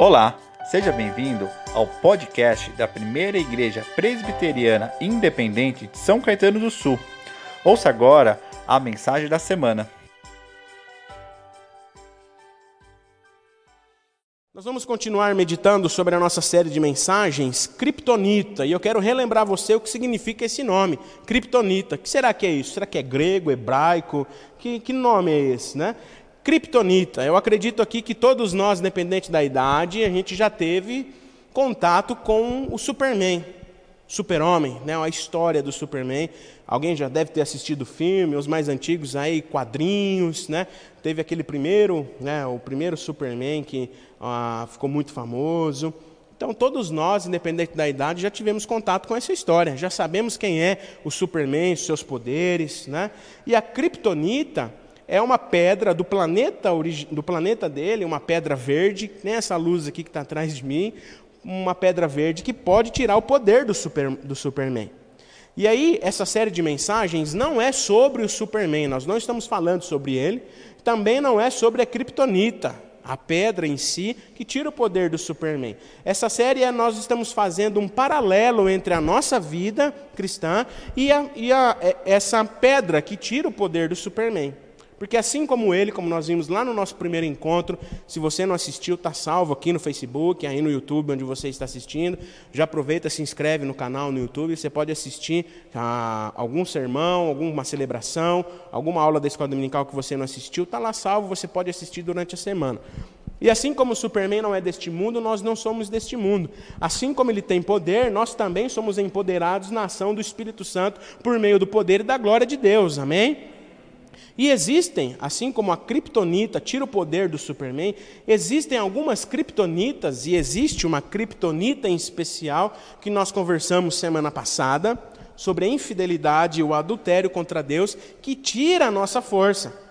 Olá, seja bem-vindo ao podcast da Primeira Igreja Presbiteriana Independente de São Caetano do Sul. Ouça agora a mensagem da semana. Nós vamos continuar meditando sobre a nossa série de mensagens, Kryptonita, e eu quero relembrar você o que significa esse nome, Kryptonita. O que será que é isso? Será que é grego, hebraico? Que, que nome é esse, né? Kryptonita. Eu acredito aqui que todos nós, independente da idade, a gente já teve contato com o Superman, Super-Homem, né? a história do Superman. Alguém já deve ter assistido o filme, os mais antigos aí, quadrinhos, né? Teve aquele primeiro, né? O primeiro Superman que ah, ficou muito famoso. Então, todos nós, independente da idade, já tivemos contato com essa história. Já sabemos quem é o Superman, seus poderes, né? E a Kryptonita é uma pedra do planeta, do planeta dele, uma pedra verde, nem essa luz aqui que está atrás de mim, uma pedra verde que pode tirar o poder do, super, do Superman. E aí, essa série de mensagens não é sobre o Superman, nós não estamos falando sobre ele, também não é sobre a Kryptonita, a pedra em si, que tira o poder do Superman. Essa série é, nós estamos fazendo um paralelo entre a nossa vida cristã e, a, e a, é, essa pedra que tira o poder do Superman. Porque assim como ele, como nós vimos lá no nosso primeiro encontro, se você não assistiu, está salvo aqui no Facebook, aí no YouTube, onde você está assistindo. Já aproveita, se inscreve no canal no YouTube, você pode assistir a algum sermão, alguma celebração, alguma aula da escola dominical que você não assistiu, está lá salvo, você pode assistir durante a semana. E assim como o Superman não é deste mundo, nós não somos deste mundo. Assim como ele tem poder, nós também somos empoderados na ação do Espírito Santo por meio do poder e da glória de Deus. Amém? E existem, assim como a kriptonita tira o poder do Superman, existem algumas kriptonitas, e existe uma kriptonita em especial que nós conversamos semana passada, sobre a infidelidade e o adultério contra Deus, que tira a nossa força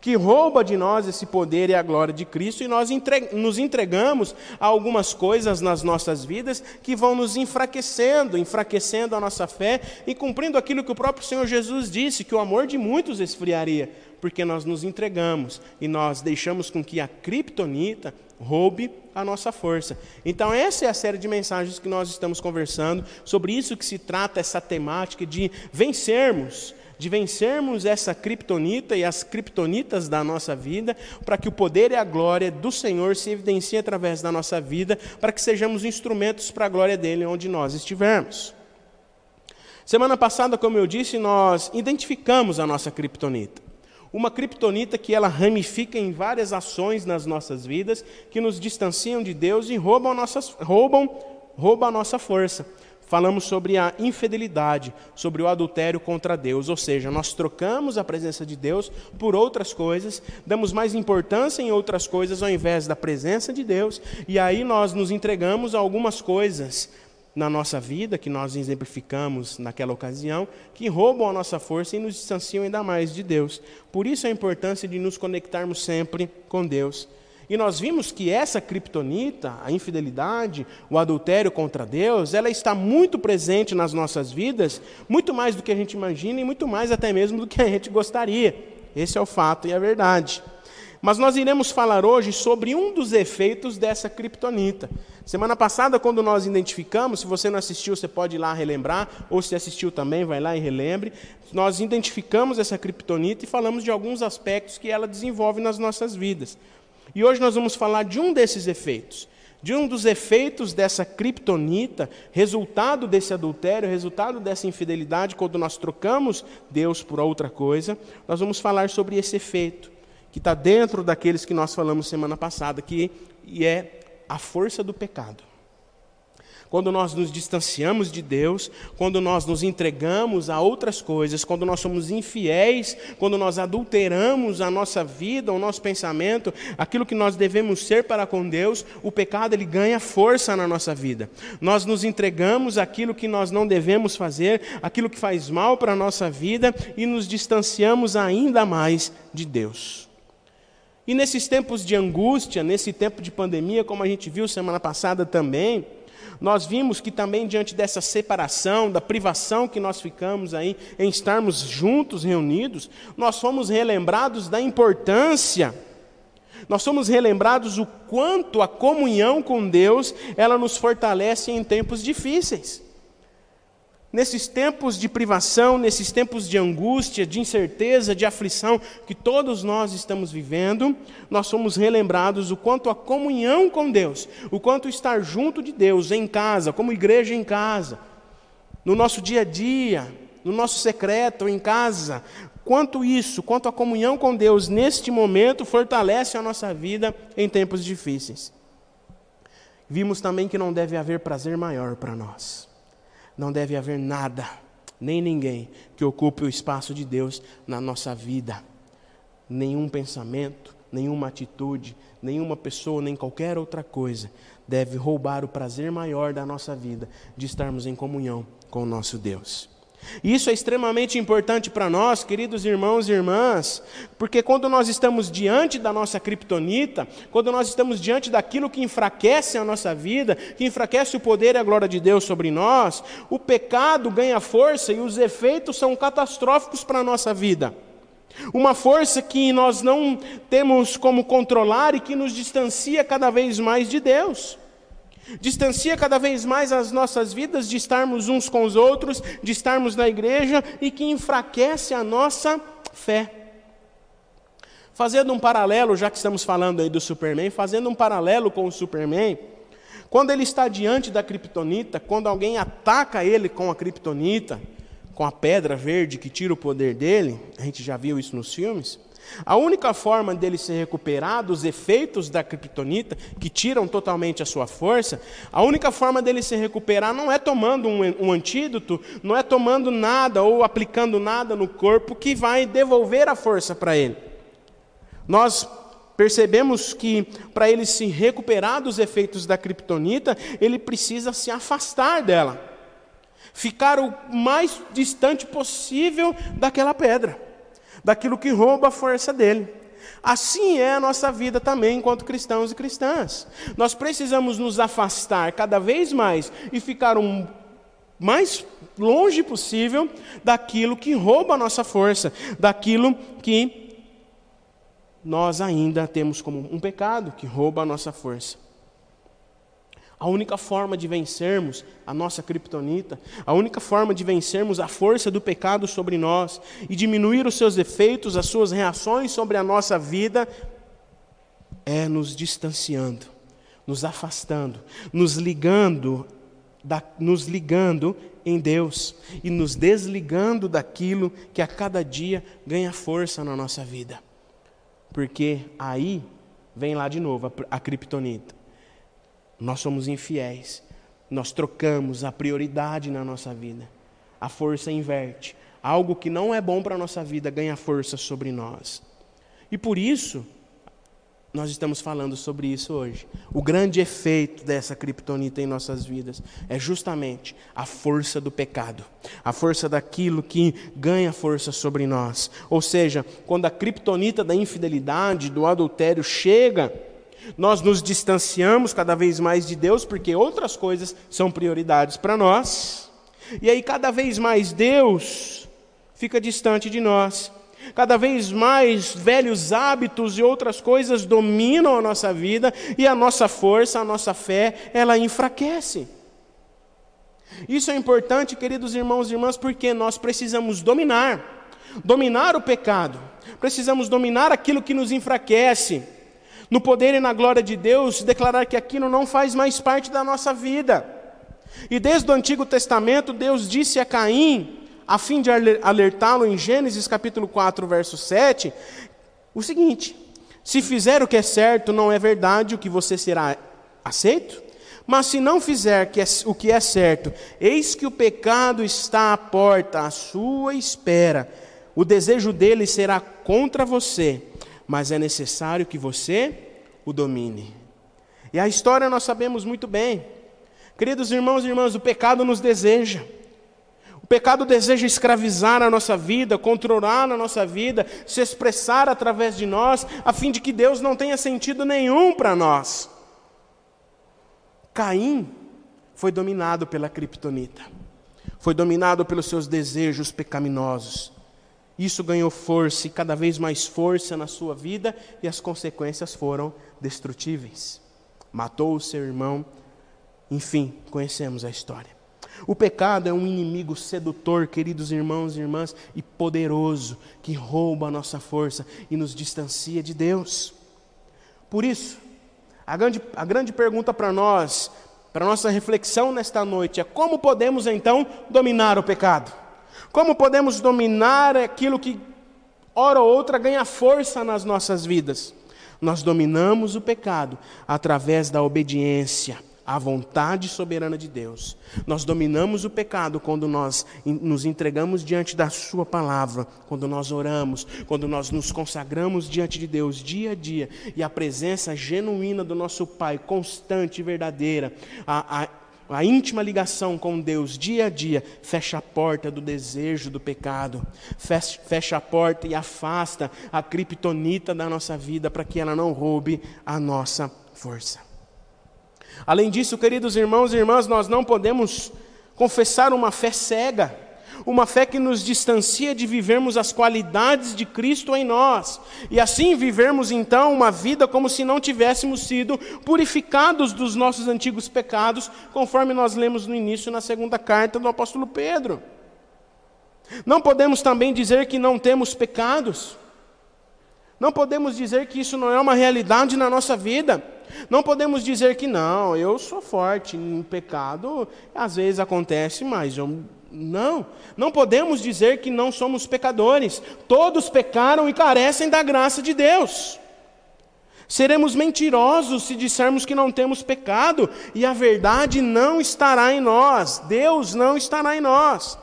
que rouba de nós esse poder e a glória de Cristo, e nós nos entregamos a algumas coisas nas nossas vidas que vão nos enfraquecendo, enfraquecendo a nossa fé e cumprindo aquilo que o próprio Senhor Jesus disse, que o amor de muitos esfriaria, porque nós nos entregamos e nós deixamos com que a criptonita roube a nossa força. Então, essa é a série de mensagens que nós estamos conversando, sobre isso que se trata essa temática de vencermos de vencermos essa criptonita e as criptonitas da nossa vida, para que o poder e a glória do Senhor se evidenciem através da nossa vida, para que sejamos instrumentos para a glória dele onde nós estivermos. Semana passada, como eu disse, nós identificamos a nossa criptonita. Uma criptonita que ela ramifica em várias ações nas nossas vidas, que nos distanciam de Deus e roubam, nossas, roubam, roubam a nossa força falamos sobre a infidelidade, sobre o adultério contra Deus, ou seja, nós trocamos a presença de Deus por outras coisas, damos mais importância em outras coisas ao invés da presença de Deus, e aí nós nos entregamos a algumas coisas na nossa vida, que nós exemplificamos naquela ocasião, que roubam a nossa força e nos distanciam ainda mais de Deus. Por isso a importância de nos conectarmos sempre com Deus. E nós vimos que essa criptonita, a infidelidade, o adultério contra Deus, ela está muito presente nas nossas vidas, muito mais do que a gente imagina e muito mais até mesmo do que a gente gostaria. Esse é o fato e a verdade. Mas nós iremos falar hoje sobre um dos efeitos dessa criptonita. Semana passada, quando nós identificamos, se você não assistiu, você pode ir lá relembrar, ou se assistiu também, vai lá e relembre. Nós identificamos essa criptonita e falamos de alguns aspectos que ela desenvolve nas nossas vidas. E hoje nós vamos falar de um desses efeitos, de um dos efeitos dessa criptonita, resultado desse adultério, resultado dessa infidelidade, quando nós trocamos Deus por outra coisa, nós vamos falar sobre esse efeito, que está dentro daqueles que nós falamos semana passada, que é a força do pecado quando nós nos distanciamos de Deus, quando nós nos entregamos a outras coisas, quando nós somos infiéis, quando nós adulteramos a nossa vida, o nosso pensamento, aquilo que nós devemos ser para com Deus, o pecado ele ganha força na nossa vida. Nós nos entregamos aquilo que nós não devemos fazer, aquilo que faz mal para a nossa vida e nos distanciamos ainda mais de Deus. E nesses tempos de angústia, nesse tempo de pandemia, como a gente viu semana passada também, nós vimos que também diante dessa separação, da privação que nós ficamos aí em estarmos juntos, reunidos, nós fomos relembrados da importância Nós somos relembrados o quanto a comunhão com Deus, ela nos fortalece em tempos difíceis. Nesses tempos de privação, nesses tempos de angústia, de incerteza, de aflição que todos nós estamos vivendo, nós somos relembrados o quanto a comunhão com Deus, o quanto estar junto de Deus em casa, como igreja em casa, no nosso dia a dia, no nosso secreto em casa, quanto isso, quanto a comunhão com Deus neste momento fortalece a nossa vida em tempos difíceis. Vimos também que não deve haver prazer maior para nós não deve haver nada, nem ninguém, que ocupe o espaço de Deus na nossa vida. Nenhum pensamento, nenhuma atitude, nenhuma pessoa, nem qualquer outra coisa deve roubar o prazer maior da nossa vida de estarmos em comunhão com o nosso Deus. Isso é extremamente importante para nós, queridos irmãos e irmãs, porque quando nós estamos diante da nossa criptonita, quando nós estamos diante daquilo que enfraquece a nossa vida, que enfraquece o poder e a glória de Deus sobre nós, o pecado ganha força e os efeitos são catastróficos para a nossa vida. Uma força que nós não temos como controlar e que nos distancia cada vez mais de Deus distancia cada vez mais as nossas vidas de estarmos uns com os outros, de estarmos na igreja e que enfraquece a nossa fé. Fazendo um paralelo, já que estamos falando aí do Superman, fazendo um paralelo com o Superman, quando ele está diante da criptonita, quando alguém ataca ele com a criptonita, com a pedra verde que tira o poder dele, a gente já viu isso nos filmes. A única forma dele se recuperar dos efeitos da criptonita, que tiram totalmente a sua força, a única forma dele se recuperar não é tomando um, um antídoto, não é tomando nada ou aplicando nada no corpo que vai devolver a força para ele. Nós percebemos que para ele se recuperar dos efeitos da criptonita, ele precisa se afastar dela, ficar o mais distante possível daquela pedra daquilo que rouba a força dele. Assim é a nossa vida também enquanto cristãos e cristãs. Nós precisamos nos afastar cada vez mais e ficar o mais longe possível daquilo que rouba a nossa força, daquilo que nós ainda temos como um pecado que rouba a nossa força. A única forma de vencermos a nossa criptonita, a única forma de vencermos a força do pecado sobre nós e diminuir os seus efeitos, as suas reações sobre a nossa vida, é nos distanciando, nos afastando, nos ligando, da, nos ligando em Deus e nos desligando daquilo que a cada dia ganha força na nossa vida. Porque aí vem lá de novo a, a criptonita nós somos infiéis. Nós trocamos a prioridade na nossa vida. A força inverte. Algo que não é bom para a nossa vida ganha força sobre nós. E por isso, nós estamos falando sobre isso hoje. O grande efeito dessa criptonita em nossas vidas é justamente a força do pecado, a força daquilo que ganha força sobre nós. Ou seja, quando a criptonita da infidelidade, do adultério chega, nós nos distanciamos cada vez mais de Deus porque outras coisas são prioridades para nós. E aí, cada vez mais, Deus fica distante de nós. Cada vez mais velhos hábitos e outras coisas dominam a nossa vida e a nossa força, a nossa fé, ela enfraquece. Isso é importante, queridos irmãos e irmãs, porque nós precisamos dominar, dominar o pecado, precisamos dominar aquilo que nos enfraquece no poder e na glória de Deus, declarar que aquilo não faz mais parte da nossa vida. E desde o Antigo Testamento, Deus disse a Caim, a fim de alertá-lo em Gênesis capítulo 4, verso 7, o seguinte: se fizer o que é certo, não é verdade o que você será aceito? Mas se não fizer é o que é certo, eis que o pecado está à porta, à sua espera. O desejo dele será contra você, mas é necessário que você o domine. E a história nós sabemos muito bem. Queridos irmãos e irmãs, o pecado nos deseja. O pecado deseja escravizar a nossa vida, controlar a nossa vida, se expressar através de nós, a fim de que Deus não tenha sentido nenhum para nós. Caim foi dominado pela criptonita, foi dominado pelos seus desejos pecaminosos. Isso ganhou força e cada vez mais força na sua vida, e as consequências foram destrutíveis. Matou o seu irmão, enfim, conhecemos a história. O pecado é um inimigo sedutor, queridos irmãos e irmãs, e poderoso, que rouba a nossa força e nos distancia de Deus. Por isso, a grande, a grande pergunta para nós, para nossa reflexão nesta noite, é como podemos então dominar o pecado? Como podemos dominar aquilo que, hora ou outra, ganha força nas nossas vidas? Nós dominamos o pecado através da obediência à vontade soberana de Deus. Nós dominamos o pecado quando nós nos entregamos diante da Sua palavra, quando nós oramos, quando nós nos consagramos diante de Deus dia a dia e a presença genuína do nosso Pai, constante e verdadeira, a, a a íntima ligação com Deus dia a dia fecha a porta do desejo do pecado, fecha, a porta e afasta a criptonita da nossa vida para que ela não roube a nossa força. Além disso, queridos irmãos e irmãs, nós não podemos confessar uma fé cega, uma fé que nos distancia de vivermos as qualidades de Cristo em nós, e assim vivermos então uma vida como se não tivéssemos sido purificados dos nossos antigos pecados, conforme nós lemos no início na segunda carta do apóstolo Pedro. Não podemos também dizer que não temos pecados. Não podemos dizer que isso não é uma realidade na nossa vida. Não podemos dizer que não, eu sou forte, em pecado às vezes acontece, mas eu não. Não podemos dizer que não somos pecadores. Todos pecaram e carecem da graça de Deus. Seremos mentirosos se dissermos que não temos pecado e a verdade não estará em nós. Deus não estará em nós.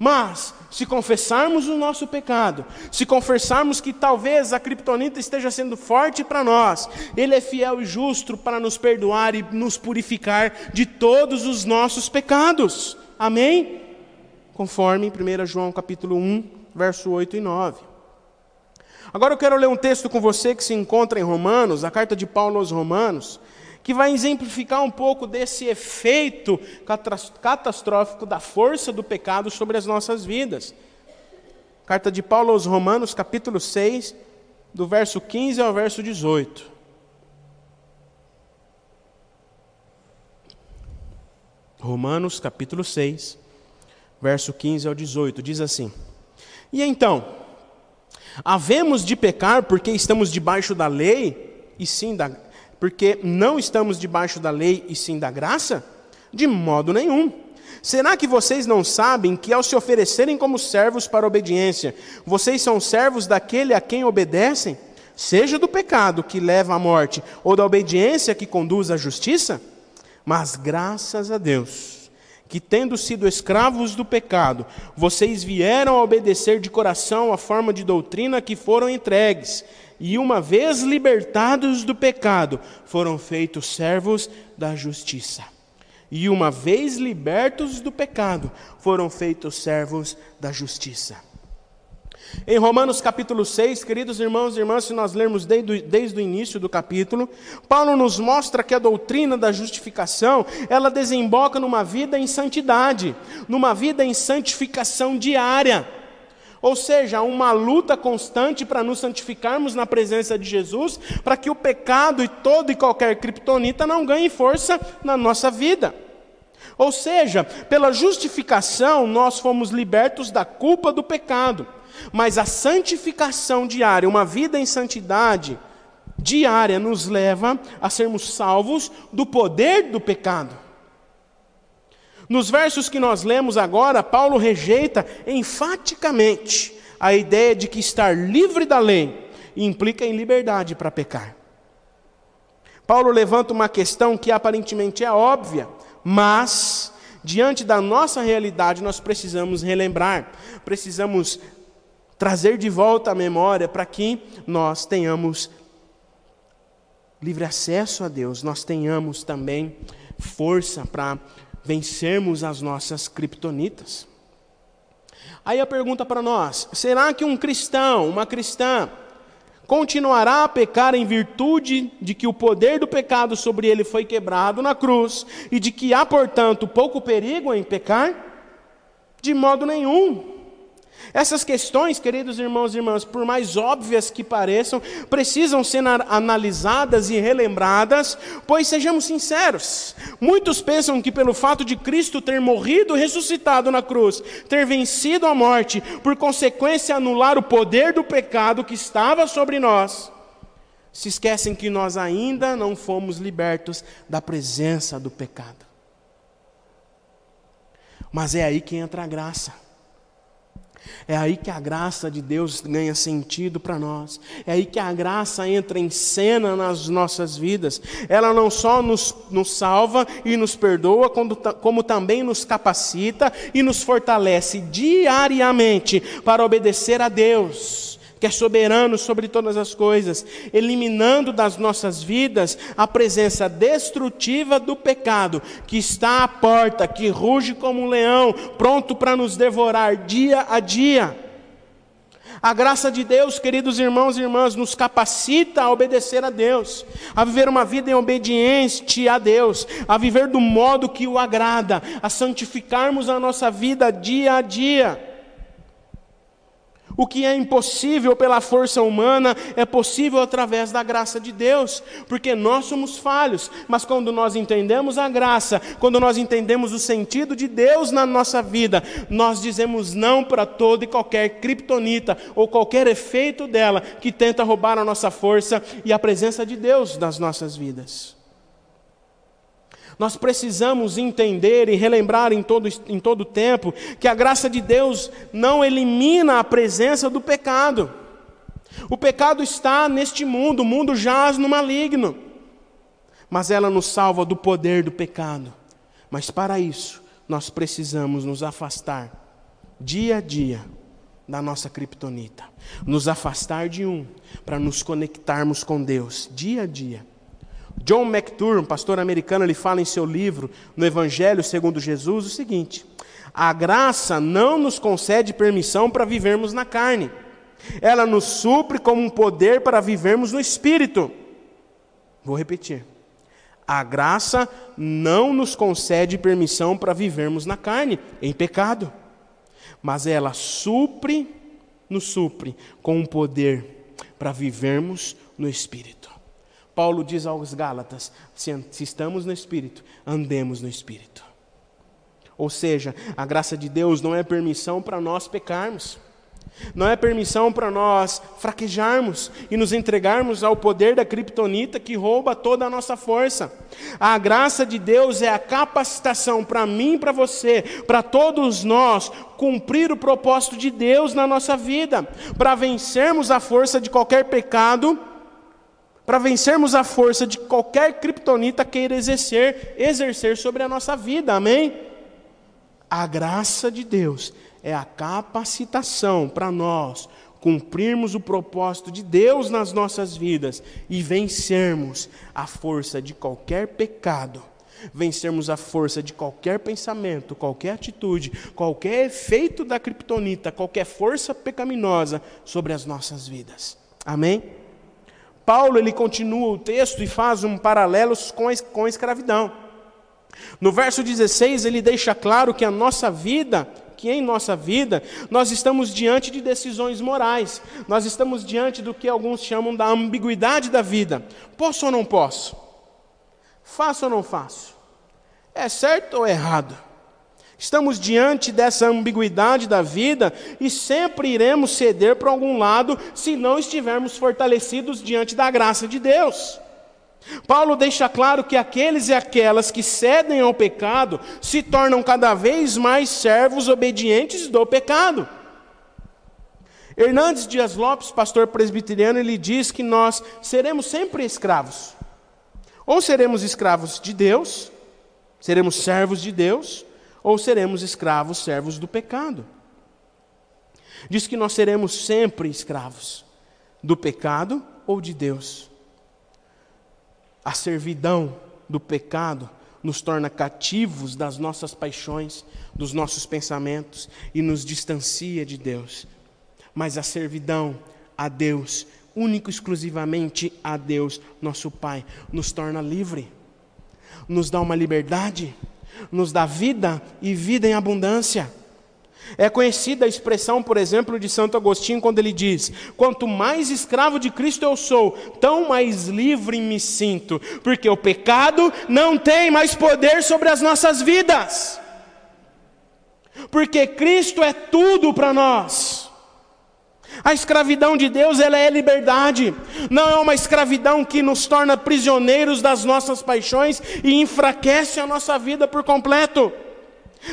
Mas, se confessarmos o nosso pecado, se confessarmos que talvez a criptonita esteja sendo forte para nós, Ele é fiel e justo para nos perdoar e nos purificar de todos os nossos pecados. Amém? Conforme 1 João capítulo 1, verso 8 e 9. Agora eu quero ler um texto com você que se encontra em Romanos, a carta de Paulo aos Romanos, que vai exemplificar um pouco desse efeito catastrófico da força do pecado sobre as nossas vidas. Carta de Paulo aos Romanos, capítulo 6, do verso 15 ao verso 18. Romanos, capítulo 6, verso 15 ao 18, diz assim: E então, havemos de pecar porque estamos debaixo da lei, e sim da porque não estamos debaixo da lei e sim da graça? De modo nenhum. Será que vocês não sabem que, ao se oferecerem como servos para obediência, vocês são servos daquele a quem obedecem? Seja do pecado que leva à morte, ou da obediência que conduz à justiça? Mas graças a Deus, que tendo sido escravos do pecado, vocês vieram a obedecer de coração a forma de doutrina que foram entregues e uma vez libertados do pecado, foram feitos servos da justiça. E uma vez libertos do pecado, foram feitos servos da justiça. Em Romanos capítulo 6, queridos irmãos e irmãs, se nós lermos desde, desde o início do capítulo, Paulo nos mostra que a doutrina da justificação, ela desemboca numa vida em santidade, numa vida em santificação diária. Ou seja, uma luta constante para nos santificarmos na presença de Jesus, para que o pecado e todo e qualquer criptonita não ganhe força na nossa vida. Ou seja, pela justificação nós fomos libertos da culpa do pecado, mas a santificação diária, uma vida em santidade diária, nos leva a sermos salvos do poder do pecado. Nos versos que nós lemos agora, Paulo rejeita enfaticamente a ideia de que estar livre da lei implica em liberdade para pecar. Paulo levanta uma questão que aparentemente é óbvia, mas diante da nossa realidade nós precisamos relembrar, precisamos trazer de volta a memória para que nós tenhamos livre acesso a Deus, nós tenhamos também força para vencermos as nossas criptonitas. Aí a pergunta para nós: será que um cristão, uma cristã, continuará a pecar em virtude de que o poder do pecado sobre ele foi quebrado na cruz e de que há, portanto, pouco perigo em pecar? De modo nenhum. Essas questões, queridos irmãos e irmãs, por mais óbvias que pareçam, precisam ser analisadas e relembradas, pois sejamos sinceros, muitos pensam que pelo fato de Cristo ter morrido e ressuscitado na cruz, ter vencido a morte, por consequência anular o poder do pecado que estava sobre nós, se esquecem que nós ainda não fomos libertos da presença do pecado. Mas é aí que entra a graça. É aí que a graça de Deus ganha sentido para nós. É aí que a graça entra em cena nas nossas vidas. Ela não só nos, nos salva e nos perdoa, como, como também nos capacita e nos fortalece diariamente para obedecer a Deus que é soberano sobre todas as coisas, eliminando das nossas vidas a presença destrutiva do pecado, que está à porta, que ruge como um leão, pronto para nos devorar dia a dia. A graça de Deus, queridos irmãos e irmãs, nos capacita a obedecer a Deus, a viver uma vida em obediência a Deus, a viver do modo que o agrada, a santificarmos a nossa vida dia a dia. O que é impossível pela força humana é possível através da graça de Deus, porque nós somos falhos, mas quando nós entendemos a graça, quando nós entendemos o sentido de Deus na nossa vida, nós dizemos não para toda e qualquer criptonita ou qualquer efeito dela que tenta roubar a nossa força e a presença de Deus nas nossas vidas. Nós precisamos entender e relembrar em todo, em todo tempo que a graça de Deus não elimina a presença do pecado. O pecado está neste mundo, o mundo jaz no maligno. Mas ela nos salva do poder do pecado. Mas para isso, nós precisamos nos afastar dia a dia da nossa criptonita. Nos afastar de um para nos conectarmos com Deus dia a dia. John McTurn, um pastor americano, ele fala em seu livro, no Evangelho segundo Jesus, o seguinte: a graça não nos concede permissão para vivermos na carne, ela nos supre como um poder para vivermos no espírito. Vou repetir. A graça não nos concede permissão para vivermos na carne, em pecado, mas ela supre, nos supre com um poder para vivermos no espírito. Paulo diz aos Gálatas: se, estamos no Espírito, andemos no Espírito. Ou seja, a graça de Deus não é permissão para nós pecarmos, não é permissão para nós fraquejarmos e nos entregarmos ao poder da criptonita que rouba toda a nossa força. A graça de Deus é a capacitação para mim para você, para todos nós, cumprir o propósito de Deus na nossa vida, para vencermos a força de qualquer pecado para vencermos a força de qualquer criptonita queira exercer, exercer sobre a nossa vida. Amém? A graça de Deus é a capacitação para nós cumprirmos o propósito de Deus nas nossas vidas e vencermos a força de qualquer pecado, vencermos a força de qualquer pensamento, qualquer atitude, qualquer efeito da criptonita, qualquer força pecaminosa sobre as nossas vidas. Amém? Paulo ele continua o texto e faz um paralelo com com a escravidão. No verso 16 ele deixa claro que a nossa vida, que em nossa vida nós estamos diante de decisões morais. Nós estamos diante do que alguns chamam da ambiguidade da vida. Posso ou não posso? Faço ou não faço? É certo ou errado? Estamos diante dessa ambiguidade da vida e sempre iremos ceder para algum lado se não estivermos fortalecidos diante da graça de Deus. Paulo deixa claro que aqueles e aquelas que cedem ao pecado se tornam cada vez mais servos obedientes do pecado. Hernandes Dias Lopes, pastor presbiteriano, ele diz que nós seremos sempre escravos. Ou seremos escravos de Deus, seremos servos de Deus, ou seremos escravos, servos do pecado. Diz que nós seremos sempre escravos do pecado ou de Deus. A servidão do pecado nos torna cativos das nossas paixões, dos nossos pensamentos e nos distancia de Deus. Mas a servidão a Deus, único exclusivamente a Deus, nosso Pai, nos torna livre, nos dá uma liberdade nos dá vida e vida em abundância. É conhecida a expressão, por exemplo, de Santo Agostinho, quando ele diz: Quanto mais escravo de Cristo eu sou, tão mais livre me sinto, porque o pecado não tem mais poder sobre as nossas vidas. Porque Cristo é tudo para nós. A escravidão de Deus, ela é liberdade. Não é uma escravidão que nos torna prisioneiros das nossas paixões e enfraquece a nossa vida por completo.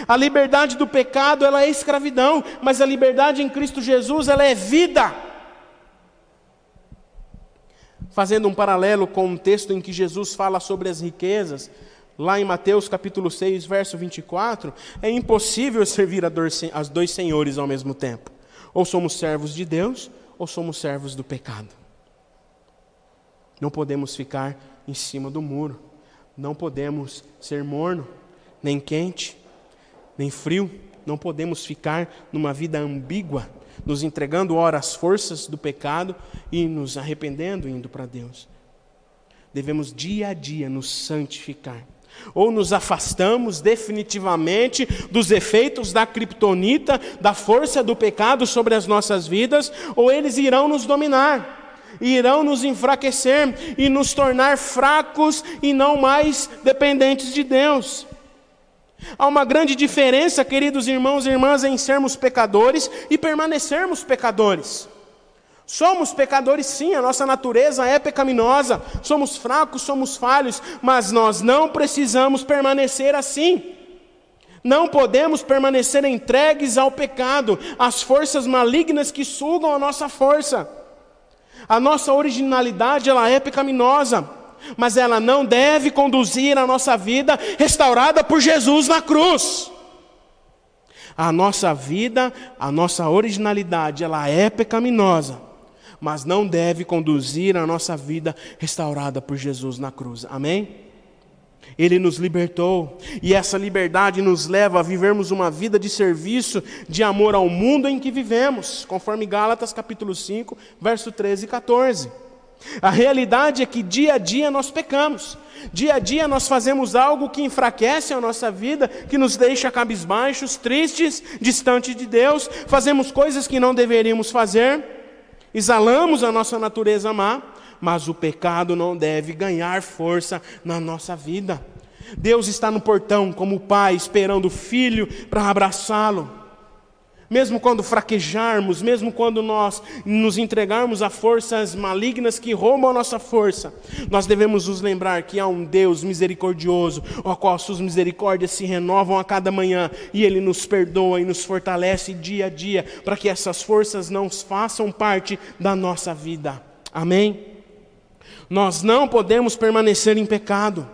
A liberdade do pecado, ela é escravidão, mas a liberdade em Cristo Jesus, ela é vida. Fazendo um paralelo com um texto em que Jesus fala sobre as riquezas, lá em Mateus capítulo 6, verso 24, é impossível servir a dois senhores ao mesmo tempo. Ou somos servos de Deus, ou somos servos do pecado. Não podemos ficar em cima do muro, não podemos ser morno, nem quente, nem frio, não podemos ficar numa vida ambígua, nos entregando ora às forças do pecado e nos arrependendo indo para Deus. Devemos dia a dia nos santificar. Ou nos afastamos definitivamente dos efeitos da criptonita, da força do pecado sobre as nossas vidas, ou eles irão nos dominar, irão nos enfraquecer e nos tornar fracos e não mais dependentes de Deus. Há uma grande diferença, queridos irmãos e irmãs, em sermos pecadores e permanecermos pecadores. Somos pecadores, sim, a nossa natureza é pecaminosa, somos fracos, somos falhos, mas nós não precisamos permanecer assim. Não podemos permanecer entregues ao pecado, às forças malignas que sugam a nossa força. A nossa originalidade, ela é pecaminosa mas ela não deve conduzir a nossa vida restaurada por Jesus na cruz. A nossa vida, a nossa originalidade, ela é pecaminosa, mas não deve conduzir a nossa vida restaurada por Jesus na cruz. Amém? Ele nos libertou, e essa liberdade nos leva a vivermos uma vida de serviço, de amor ao mundo em que vivemos, conforme Gálatas capítulo 5, verso 13 e 14. A realidade é que dia a dia nós pecamos. Dia a dia nós fazemos algo que enfraquece a nossa vida, que nos deixa cabisbaixos, tristes, distantes de Deus. Fazemos coisas que não deveríamos fazer. Exalamos a nossa natureza má, mas o pecado não deve ganhar força na nossa vida. Deus está no portão como pai esperando o filho para abraçá-lo mesmo quando fraquejarmos, mesmo quando nós nos entregarmos a forças malignas que roubam a nossa força, nós devemos nos lembrar que há um Deus misericordioso, ao qual suas misericórdias se renovam a cada manhã, e Ele nos perdoa e nos fortalece dia a dia, para que essas forças não façam parte da nossa vida. Amém? Nós não podemos permanecer em pecado,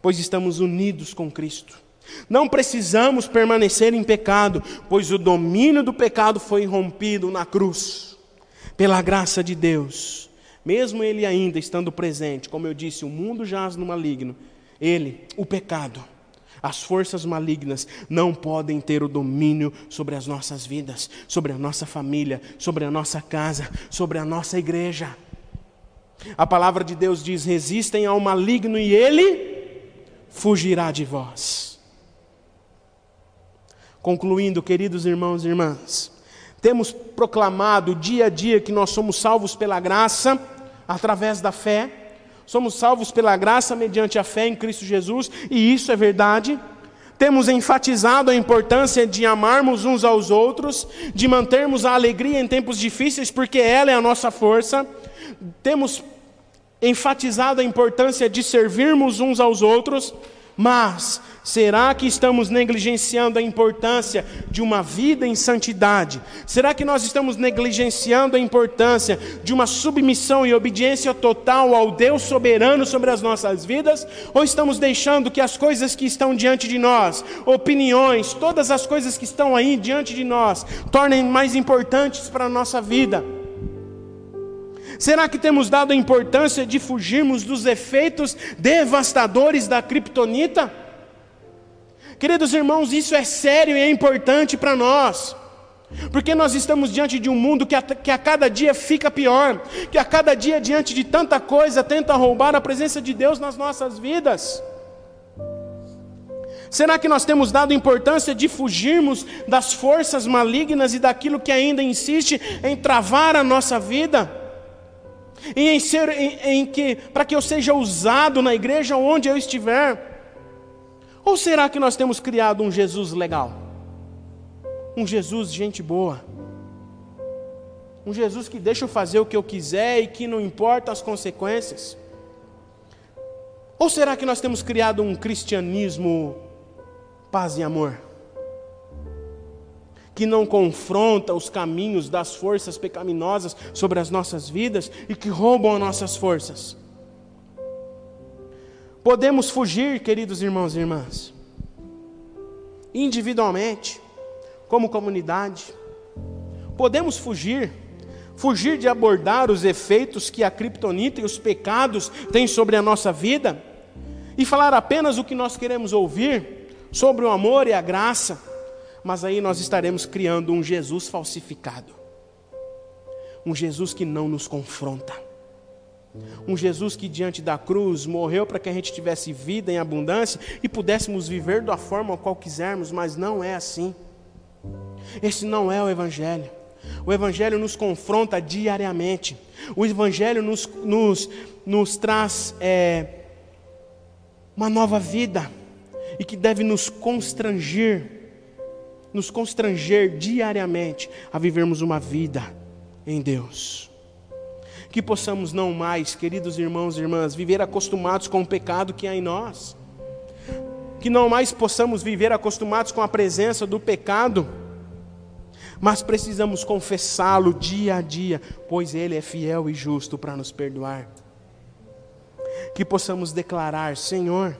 pois estamos unidos com Cristo. Não precisamos permanecer em pecado, pois o domínio do pecado foi rompido na cruz, pela graça de Deus. Mesmo ele ainda estando presente, como eu disse, o mundo jaz no maligno, ele, o pecado, as forças malignas não podem ter o domínio sobre as nossas vidas, sobre a nossa família, sobre a nossa casa, sobre a nossa igreja. A palavra de Deus diz: resistem ao maligno e ele fugirá de vós. Concluindo, queridos irmãos e irmãs, temos proclamado dia a dia que nós somos salvos pela graça, através da fé, somos salvos pela graça mediante a fé em Cristo Jesus, e isso é verdade. Temos enfatizado a importância de amarmos uns aos outros, de mantermos a alegria em tempos difíceis, porque ela é a nossa força. Temos enfatizado a importância de servirmos uns aos outros, mas será que estamos negligenciando a importância de uma vida em santidade? Será que nós estamos negligenciando a importância de uma submissão e obediência total ao Deus soberano sobre as nossas vidas? Ou estamos deixando que as coisas que estão diante de nós, opiniões, todas as coisas que estão aí diante de nós, tornem mais importantes para a nossa vida? Será que temos dado a importância de fugirmos dos efeitos devastadores da criptonita? Queridos irmãos, isso é sério e é importante para nós. Porque nós estamos diante de um mundo que a, que a cada dia fica pior, que a cada dia, diante de tanta coisa, tenta roubar a presença de Deus nas nossas vidas. Será que nós temos dado importância de fugirmos das forças malignas e daquilo que ainda insiste em travar a nossa vida? E em ser em, em que para que eu seja usado na igreja onde eu estiver? Ou será que nós temos criado um Jesus legal? Um Jesus gente boa? Um Jesus que deixa eu fazer o que eu quiser e que não importa as consequências? Ou será que nós temos criado um cristianismo paz e amor? Que não confronta os caminhos das forças pecaminosas sobre as nossas vidas e que roubam as nossas forças? Podemos fugir, queridos irmãos e irmãs, individualmente, como comunidade. Podemos fugir, fugir de abordar os efeitos que a criptonita e os pecados têm sobre a nossa vida e falar apenas o que nós queremos ouvir sobre o amor e a graça, mas aí nós estaremos criando um Jesus falsificado, um Jesus que não nos confronta um Jesus que diante da cruz morreu para que a gente tivesse vida em abundância e pudéssemos viver da forma qual quisermos, mas não é assim. Esse não é o Evangelho. O Evangelho nos confronta diariamente. O Evangelho nos, nos, nos traz é, uma nova vida e que deve nos constranger, nos constranger diariamente a vivermos uma vida em Deus que possamos não mais, queridos irmãos e irmãs, viver acostumados com o pecado que há em nós, que não mais possamos viver acostumados com a presença do pecado, mas precisamos confessá-lo dia a dia, pois Ele é fiel e justo para nos perdoar. Que possamos declarar: Senhor,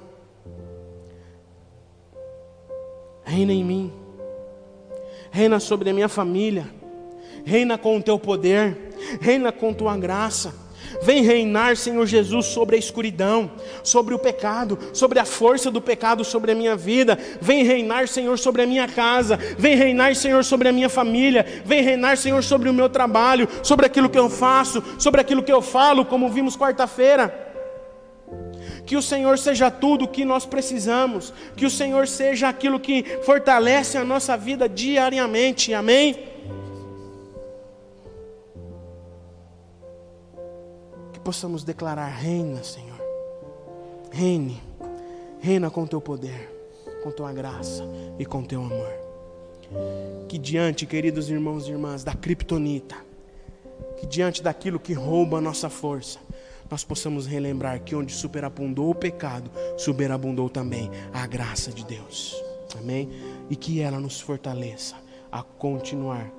reina em mim, reina sobre a minha família, reina com o teu poder reina com tua graça. Vem reinar, Senhor Jesus, sobre a escuridão, sobre o pecado, sobre a força do pecado sobre a minha vida. Vem reinar, Senhor, sobre a minha casa. Vem reinar, Senhor, sobre a minha família. Vem reinar, Senhor, sobre o meu trabalho, sobre aquilo que eu faço, sobre aquilo que eu falo, como vimos quarta-feira. Que o Senhor seja tudo o que nós precisamos. Que o Senhor seja aquilo que fortalece a nossa vida diariamente. Amém? Possamos declarar: Reina, Senhor. Reine, reina com teu poder, com tua graça e com teu amor. Que diante, queridos irmãos e irmãs, da criptonita, que diante daquilo que rouba a nossa força, nós possamos relembrar que onde superabundou o pecado, superabundou também a graça de Deus. Amém? E que ela nos fortaleça a continuar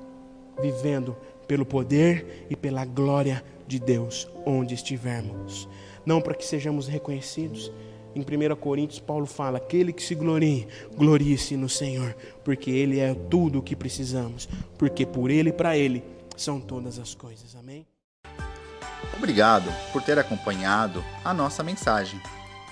vivendo pelo poder e pela glória de Deus onde estivermos. Não para que sejamos reconhecidos. Em 1 Coríntios, Paulo fala: aquele que se glorie, glorie-se no Senhor, porque Ele é tudo o que precisamos, porque por Ele e para Ele são todas as coisas. Amém? Obrigado por ter acompanhado a nossa mensagem.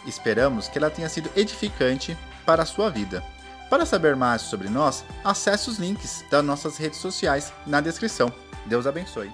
Esperamos que ela tenha sido edificante para a sua vida. Para saber mais sobre nós, acesse os links das nossas redes sociais na descrição. Deus abençoe.